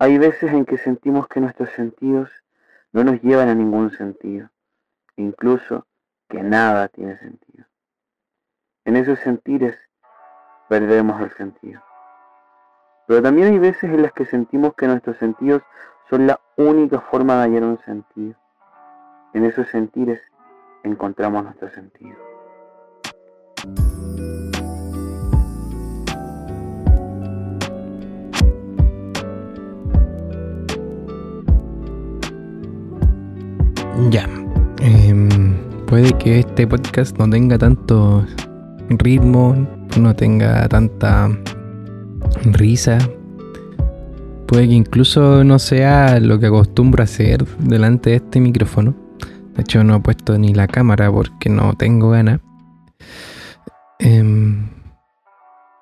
Hay veces en que sentimos que nuestros sentidos no nos llevan a ningún sentido, incluso que nada tiene sentido. En esos sentires perdemos el sentido. Pero también hay veces en las que sentimos que nuestros sentidos son la única forma de hallar un sentido. En esos sentires encontramos nuestro sentido. Ya. Em, puede que este podcast no tenga tanto ritmo, no tenga tanta risa. Puede que incluso no sea lo que acostumbro a hacer delante de este micrófono. De hecho, no he puesto ni la cámara porque no tengo ganas. Em,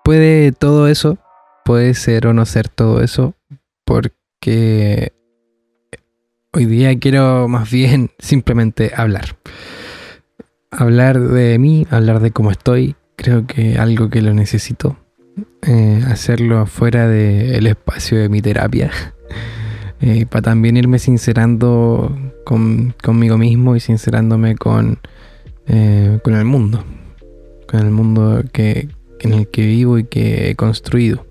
puede todo eso, puede ser o no ser todo eso, porque hoy día quiero más bien simplemente hablar. Hablar de mí, hablar de cómo estoy, creo que algo que lo necesito. Eh, hacerlo fuera del espacio de mi terapia. Eh, para también irme sincerando conmigo mismo y sincerándome con, eh, con el mundo. Con el mundo que, en el que vivo y que he construido.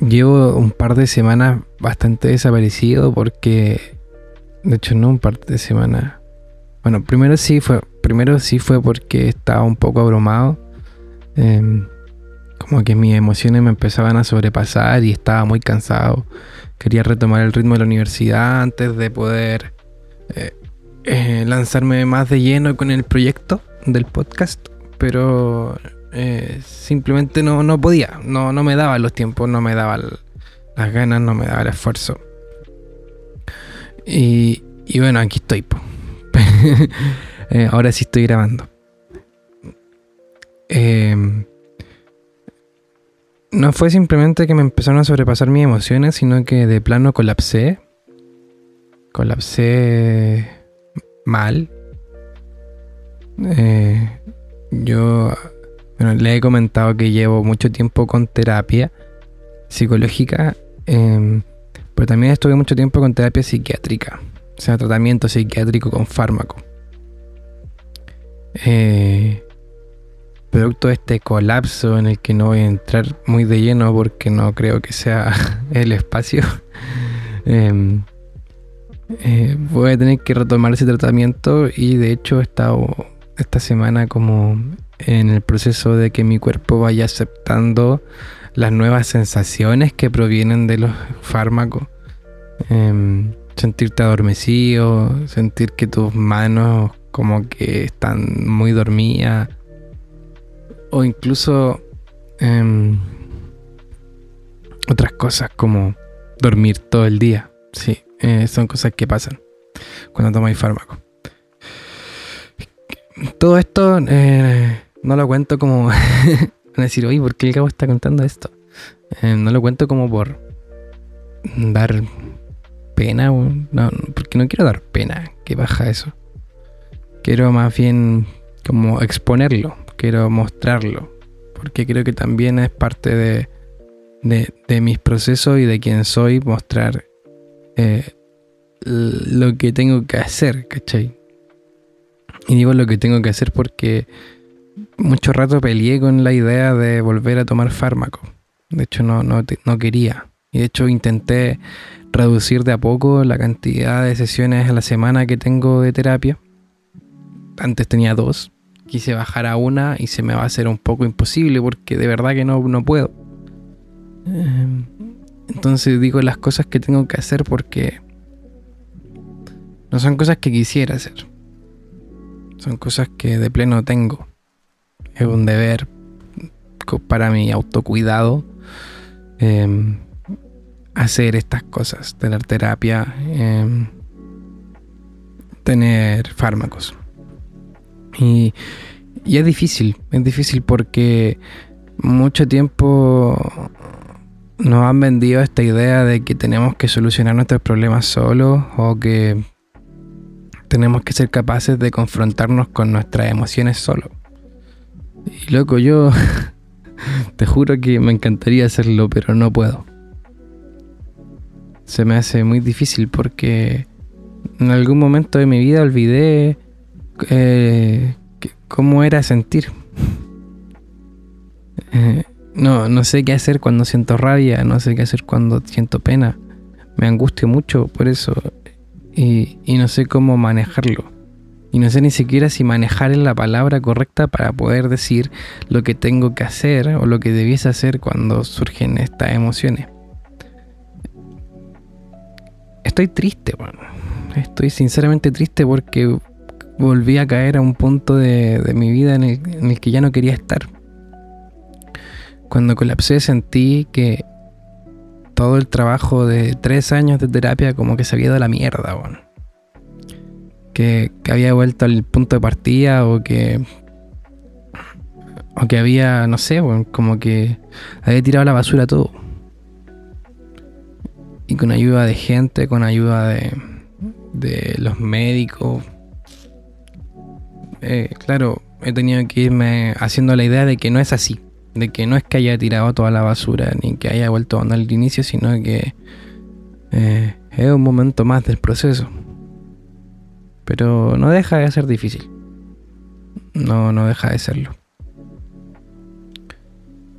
Llevo un par de semanas bastante desaparecido porque, de hecho no un par de semanas. Bueno, primero sí fue, primero sí fue porque estaba un poco abrumado. Em, como que mis emociones me empezaban a sobrepasar y estaba muy cansado. Quería retomar el ritmo de la universidad antes de poder eh, eh, lanzarme más de lleno con el proyecto del podcast, pero eh, simplemente no, no podía, no, no me daba los tiempos, no me daba las ganas, no me daba el esfuerzo. Y, y bueno, aquí estoy. ahora sí estoy grabando. Eh, no fue simplemente que me empezaron a sobrepasar mis emociones, sino que de plano colapsé. Colapsé mal. Eh, yo le he comentado que llevo mucho tiempo con terapia psicológica, em, pero también estuve mucho tiempo con terapia psiquiátrica, o sea, tratamiento psiquiátrico con fármaco. Eh, producto de este colapso en el que no voy a entrar muy de lleno porque no creo que sea el espacio, em, eh, voy a tener que retomar ese tratamiento y de hecho he estado esta semana como en el proceso de que mi cuerpo vaya aceptando las nuevas sensaciones que provienen de los fármacos. Em, sentirte adormecido, sentir que tus manos como que están muy dormidas o incluso em, otras cosas como dormir todo el día. Sí, eh, son cosas que pasan cuando tomáis fármaco. Todo esto eh, no lo cuento como. Decir, oye, ¿por qué el cabo está contando esto? Eh, no lo cuento como por dar pena, porque no quiero dar pena, que baja eso. Quiero más bien como exponerlo, quiero mostrarlo, porque creo que también es parte de, de, mis procesos y de quién soy, mostrar eh, lo que tengo que hacer, ¿cachai? Y digo lo que tengo que hacer porque mucho rato peleé con la idea de volver a tomar fármaco. De hecho, no, no, no quería. Y de hecho intenté reducir de a poco la cantidad de sesiones a la semana que tengo de terapia. Antes tenía dos quise bajar a una y se me va a hacer un poco imposible porque de verdad que no, no puedo. Em, entonces digo las cosas que tengo que hacer porque no son cosas que quisiera hacer. Son cosas que de pleno tengo. Es un deber para mi autocuidado em, hacer estas cosas, tener terapia, em, tener fármacos. Y, es difícil, es difícil porque mucho tiempo nos han vendido esta idea de que tenemos que solucionar nuestros problemas solos o que tenemos que ser capaces de confrontarnos con nuestras emociones solos. Y loco, yo Te juro que me encantaría hacerlo, pero no puedo. Se me hace muy difícil porque en algún momento de mi vida olvidé eh, cómo era sentir. Eh, no, no sé qué hacer cuando siento rabia, no sé qué hacer cuando siento pena. Me angustio mucho por eso y, y no sé cómo manejarlo. Y no sé ni siquiera si manejar la palabra correcta para poder decir lo que tengo que hacer o lo que debiese hacer cuando surgen estas emociones. Estoy triste, bueno. Estoy sinceramente triste porque volví a caer a un punto de, mi vida en el, que ya no quería estar. Cuando colapsé sentí que todo el trabajo de tres años de terapia como que se había dado la mierda, bueno. Que, había vuelto al punto de partida o que... O que había, no sé, como que había tirado la basura todo. Y con ayuda de gente, con ayuda de, de los médicos. Eh, claro, he tenido que irme haciendo la idea de que no es así de que no es que haya tirado toda la basura ni que haya vuelto a andar al inicio, sino que eh, es un momento más del proceso. Pero no deja de ser difícil. No, no deja de serlo.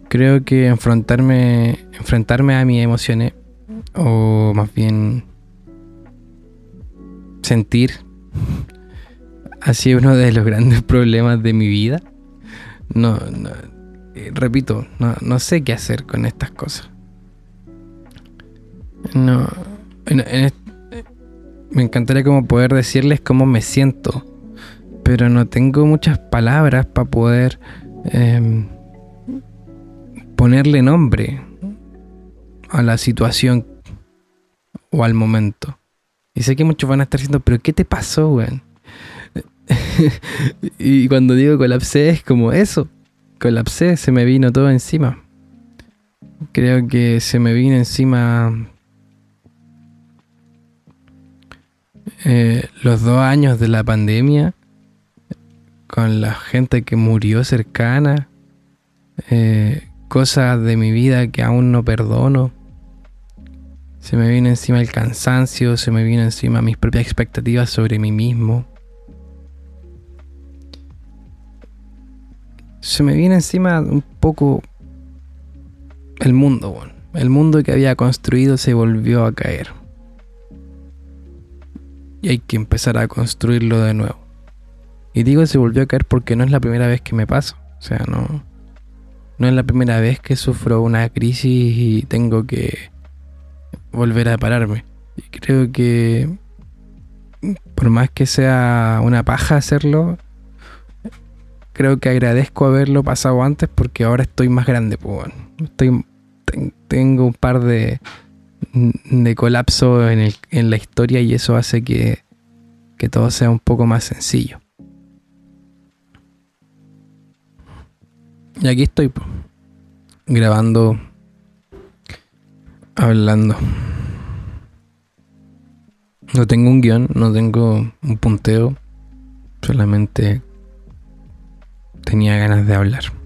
Creo que enfrentarme, enfrentarme a mis emociones, o más bien sentir, ha sido uno de los grandes problemas de mi vida. No, no, repito, no, sé qué hacer con estas cosas. No. Me encantaría como poder decirles cómo me siento. Pero no tengo muchas palabras para poder em, ponerle nombre a la situación o al momento. Y sé que muchos van a estar diciendo, pero ¿qué te pasó, weón? y cuando digo colapsé es como eso colapsé, se me vino todo encima. Creo que se me vino encima eh, los dos años de la pandemia, con la gente que murió cercana, eh, cosas de mi vida que aún no perdono. Se me vino encima el cansancio, se me vino encima mis propias expectativas sobre mí mismo. se me viene encima un poco el mundo. El mundo que había construido se volvió a caer. Y hay que empezar a construirlo de nuevo. Y digo se volvió a caer porque no es la primera vez que me pasa. O sea, no, no es la primera vez que sufro una crisis y tengo que volver a pararme. Y creo que por más que sea una paja hacerlo, creo que agradezco haberlo pasado antes porque ahora estoy más grande. Pues, estoy, tengo un par de, de colapso en, el, en la historia y eso hace que, que todo sea un poco más sencillo. Y aquí estoy grabando, hablando. No tengo un guion, no tengo un punteo, solamente tenía ganas de hablar.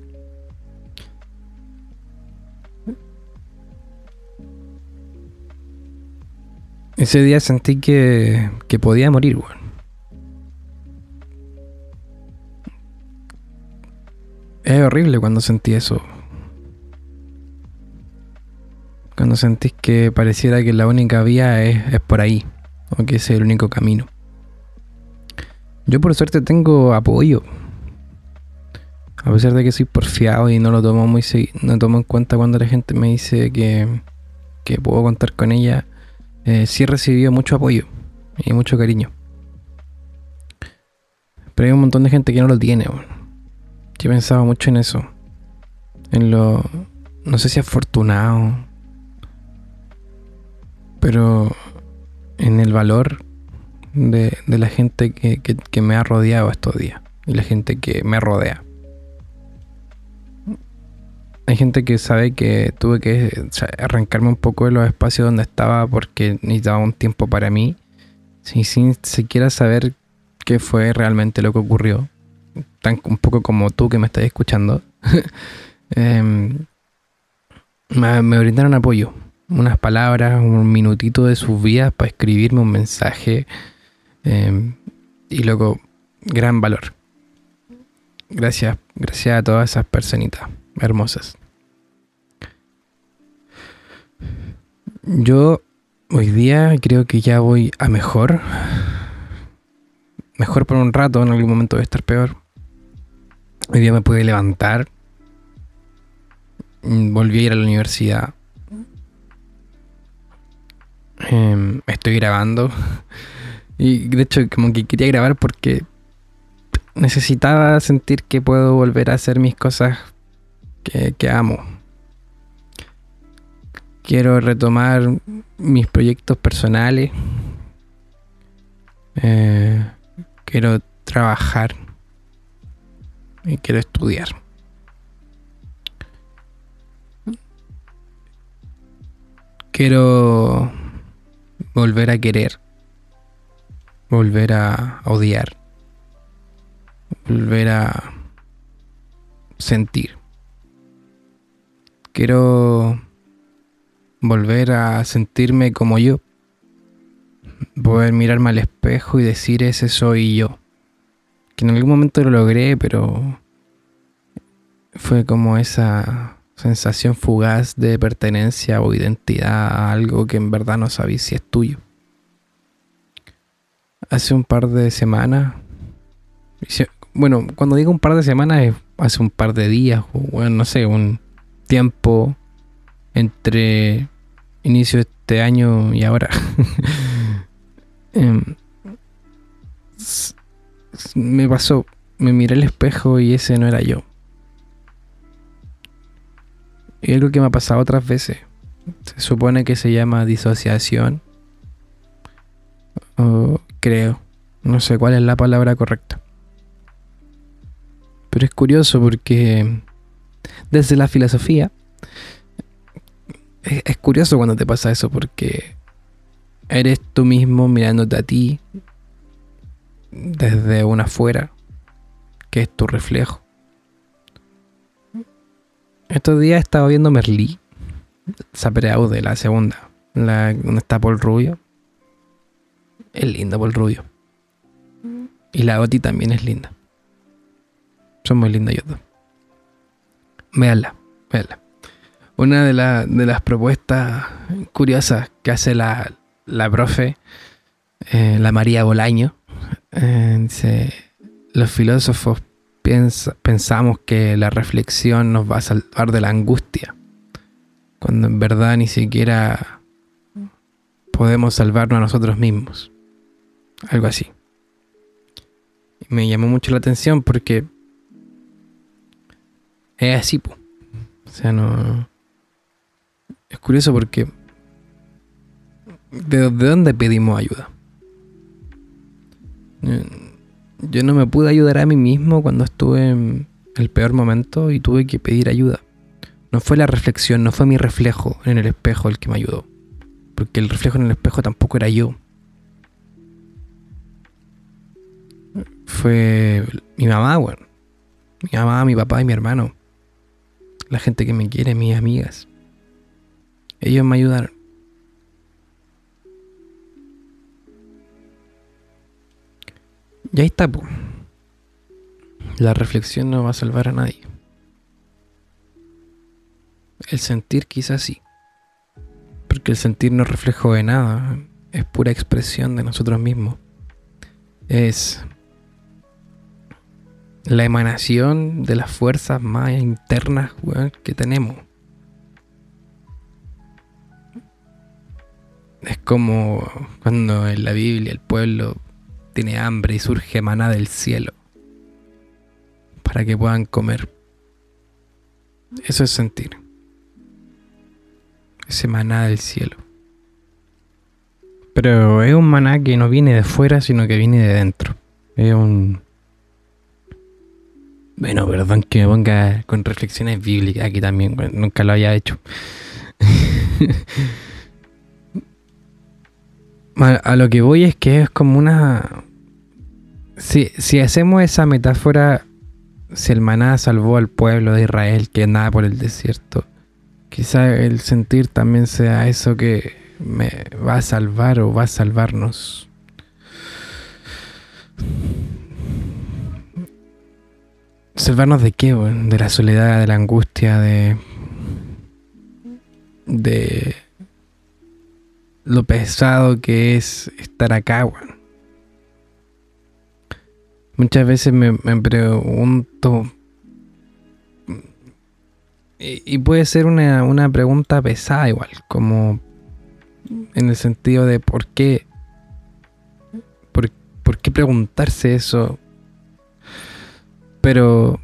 Ese día sentí que, que podía morir, Es horrible cuando sentí eso. Cuando sentís que pareciera que la única vía es, es por ahí, o que es el único camino. Yo por suerte tengo apoyo a pesar de que soy porfiado y no lo tomo muy no tomo en cuenta cuando la gente me dice que, que puedo contar con ella, eh, sí he recibido mucho apoyo y mucho cariño. Pero hay un montón de gente que no lo tiene. Yo pensaba mucho en eso. En lo. No sé si afortunado. Pero en el valor de, la gente que, que me ha rodeado estos días. Y la gente que me rodea. Hay gente que sabe que tuve que arrancarme un poco de los espacios donde estaba porque necesitaba un tiempo para mí, sin, sin siquiera saber qué fue realmente lo que ocurrió. Tan un poco como tú que me estás escuchando. Em, me, brindaron apoyo, unas palabras, un minutito de sus vidas para escribirme un mensaje. Em, y luego, gran valor. Gracias, gracias a todas esas personitas hermosas. Yo hoy día creo que ya voy a mejor. Mejor por un rato, en algún momento voy a estar peor. Hoy día me pude levantar. Volví a ir a la universidad. Em, estoy grabando. Y de hecho, como que quería grabar porque necesitaba sentir que puedo volver a hacer mis cosas que, amo. Quiero retomar mis proyectos personales. Eh, quiero trabajar. Y quiero estudiar. Quiero volver a querer. Volver a odiar volver a sentir. Quiero volver a sentirme como yo. Poder mirarme al espejo y decir ese soy yo. Que en algún momento lo logré, pero fue como esa sensación fugaz de pertenencia o identidad a algo que en verdad no sabía si es tuyo. Hace un par de semanas, bueno, cuando digo un par de semanas es hace un par de días, o bueno, no sé, un tiempo entre inicio de este año y ahora. Em, me pasó, me miré al espejo y ese no era yo. Y algo que me ha pasado otras veces. Se supone que se llama disociación. Creo. No sé cuál es la palabra correcta. Pero es curioso porque desde la filosofía es, curioso cuando te pasa eso porque eres tú mismo mirándote a ti desde una afuera, que es tu reflejo. Estos días he estado viendo Merlí, de la segunda, la, donde está Paul Rubio. Es linda Paul Rubio. Y la Oti también es linda. Son muy lindas ellos dos. Véanla, véanla. Una de, las propuestas curiosas que hace la, la profe, eh, la María Bolaño, eh, dice, los filósofos pensamos que la reflexión nos va a salvar de la angustia, cuando en verdad ni siquiera podemos salvarnos a nosotros mismos. Algo así. Me llamó mucho la atención porque es así, po. O sea, no. Es curioso porque. ¿De, dónde pedimos ayuda? Yo no me pude ayudar a mí mismo cuando estuve en el peor momento y tuve que pedir ayuda. No fue la reflexión, no fue mi reflejo en el espejo el que me ayudó. Porque el reflejo en el espejo tampoco era yo. Fue mi mamá, bueno. Mi mamá, mi papá y mi hermano la gente que me quiere, mis amigas. Ellos me ayudaron. Y ahí está, La reflexión no va a salvar a nadie. El sentir quizás sí. Porque el sentir no es reflejo de nada. Es pura expresión de nosotros mismos. Es la emanación de las fuerzas más internas que tenemos. Es como cuando en la Biblia el pueblo tiene hambre y surge maná del cielo para que puedan comer. Eso es sentir. Ese maná del cielo. Pero es un maná que no viene de fuera, sino que viene de dentro. Es un bueno, perdón que me ponga con reflexiones bíblicas aquí también, nunca lo había hecho. a lo que voy es que es como una... Si, si hacemos esa metáfora, si el maná salvó al pueblo de Israel que andaba por el desierto, Quizá el sentir también sea eso que me va a salvar o va a salvarnos. ¿Salvarnos de qué? De la soledad, de la angustia, de. de. lo pesado que es estar acá, Muchas veces me, me pregunto. Y, puede ser una, una pregunta pesada igual, como en el sentido de por qué. ¿Por, por qué preguntarse eso? Pero...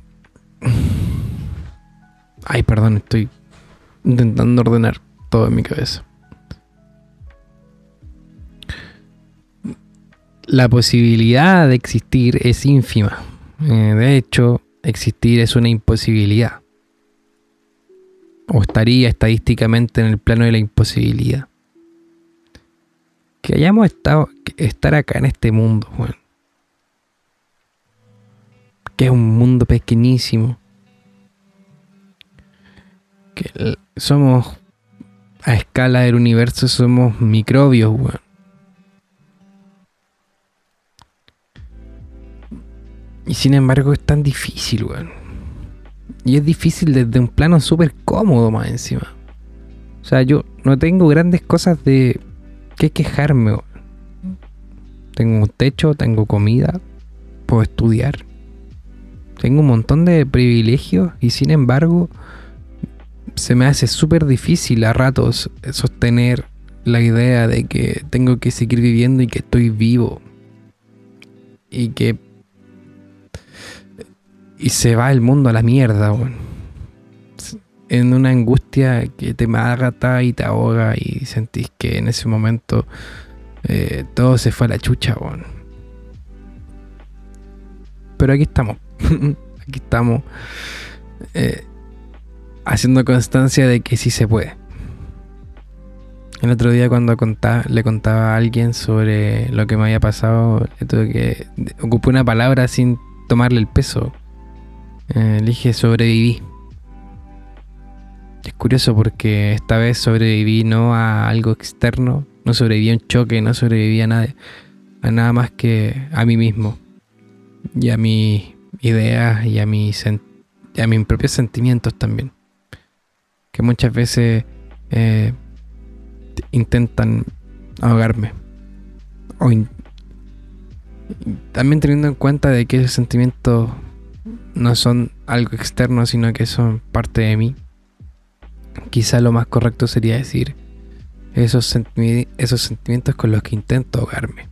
Ay, perdón, estoy intentando ordenar todo en mi cabeza. La posibilidad de existir es ínfima. Eh, de hecho, existir es una imposibilidad. O estaría estadísticamente en el plano de la imposibilidad. Que hayamos estado, estar acá en este mundo, bueno, que es un mundo pequeñísimo. Que somos a escala del universo, somos microbios, weón. Y sin embargo es tan difícil, weón. Y es difícil desde un plano súper cómodo más encima. O sea, yo no tengo grandes cosas de qué quejarme. Tengo un techo, tengo comida, puedo estudiar. Tengo un montón de privilegios y sin embargo se me hace súper difícil a ratos sostener la idea de que tengo que seguir viviendo y que estoy vivo. Y que... Y se va el mundo a la mierda, En una angustia que te magata y te ahoga y sentís que en ese momento eh, todo se fue a la chucha, Pero aquí estamos. Aquí estamos eh, haciendo constancia de que sí se puede. El otro día cuando le contaba a alguien sobre lo que me había pasado, le tuve que ocupé una palabra sin tomarle el peso. Eh, le dije sobreviví. Es curioso porque esta vez sobreviví no a algo externo, no sobreviví a un choque, no sobreviví a nada, a nada más que a mí mismo y a mi ideas y a, mis, a mis propios sentimientos también. Que muchas veces eh, intentan ahogarme. O también teniendo en cuenta de que esos sentimientos no son algo externo, sino que son parte de mí. Quizá lo más correcto sería decir esos, esos sentimientos con los que intento ahogarme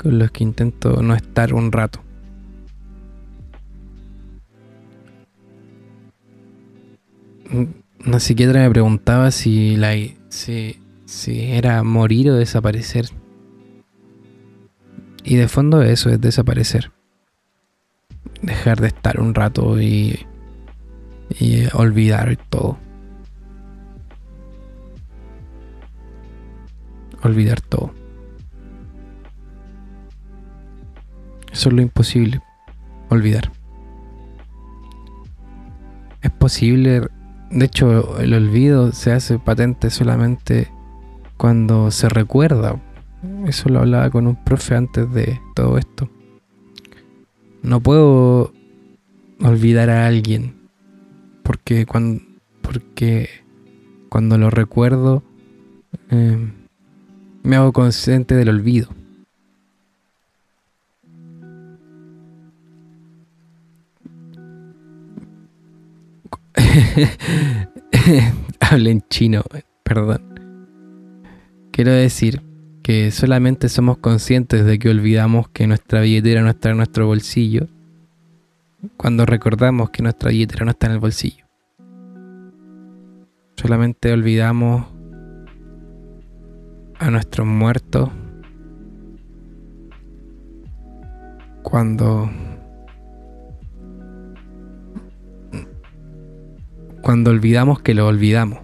con los que intento no estar un rato. Una psiquiatra me preguntaba si, la, si, si era morir o desaparecer. Y de fondo eso es desaparecer. Dejar de estar un rato y, y olvidar todo. Olvidar todo. Es lo imposible. Olvidar. Es posible, de hecho el olvido se hace patente solamente cuando se recuerda. Eso lo hablaba con un profe antes de todo esto. No puedo olvidar a alguien porque cuando, porque cuando lo recuerdo eh, me hago consciente del olvido. Hablen chino, perdón. Quiero decir que solamente somos conscientes de que olvidamos que nuestra billetera no está en nuestro bolsillo cuando recordamos que nuestra billetera no está en el bolsillo. Solamente olvidamos a nuestros muertos cuando cuando olvidamos que lo olvidamos.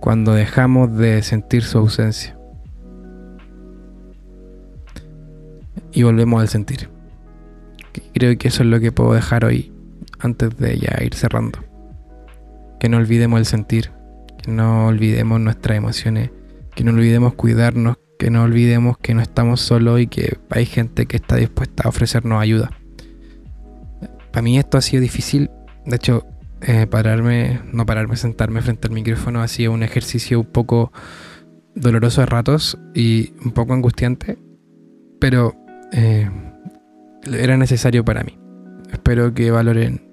Cuando dejamos de sentir su ausencia. Y volvemos al sentir. creo que eso es lo que puedo dejar hoy antes de ya ir cerrando. Que no olvidemos el sentir, que no olvidemos nuestras emociones, que no olvidemos cuidarnos, que no olvidemos que no estamos solos y que hay gente que está dispuesta a ofrecernos ayuda. Para mí esto ha sido difícil, de hecho, eh, pararme, no pararme, sentarme frente al micrófono ha sido un ejercicio un poco doloroso de ratos y un poco angustiante, pero eh, era necesario para mí. Espero que valoren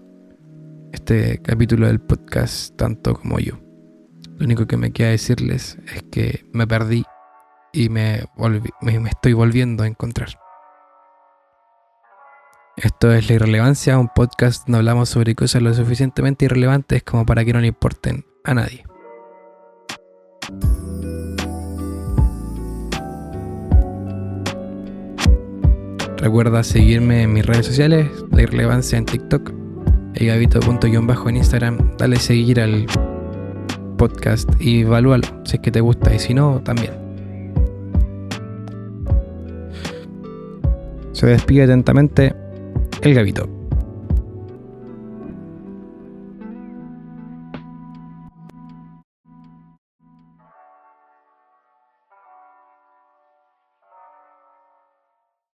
este capítulo del podcast tanto como yo. Lo único que me queda decirles es que me perdí y me, me, estoy volviendo a encontrar. Esto es La Irrelevancia, un podcast donde hablamos sobre cosas lo suficientemente irrelevantes como para que no le importen a nadie. Recuerda seguirme en mis redes sociales, La Irrelevancia en TikTok, bajo en Instagram. Dale seguir al podcast y evalúalo si es que te gusta y si no, también. Se despide atentamente el Gavito.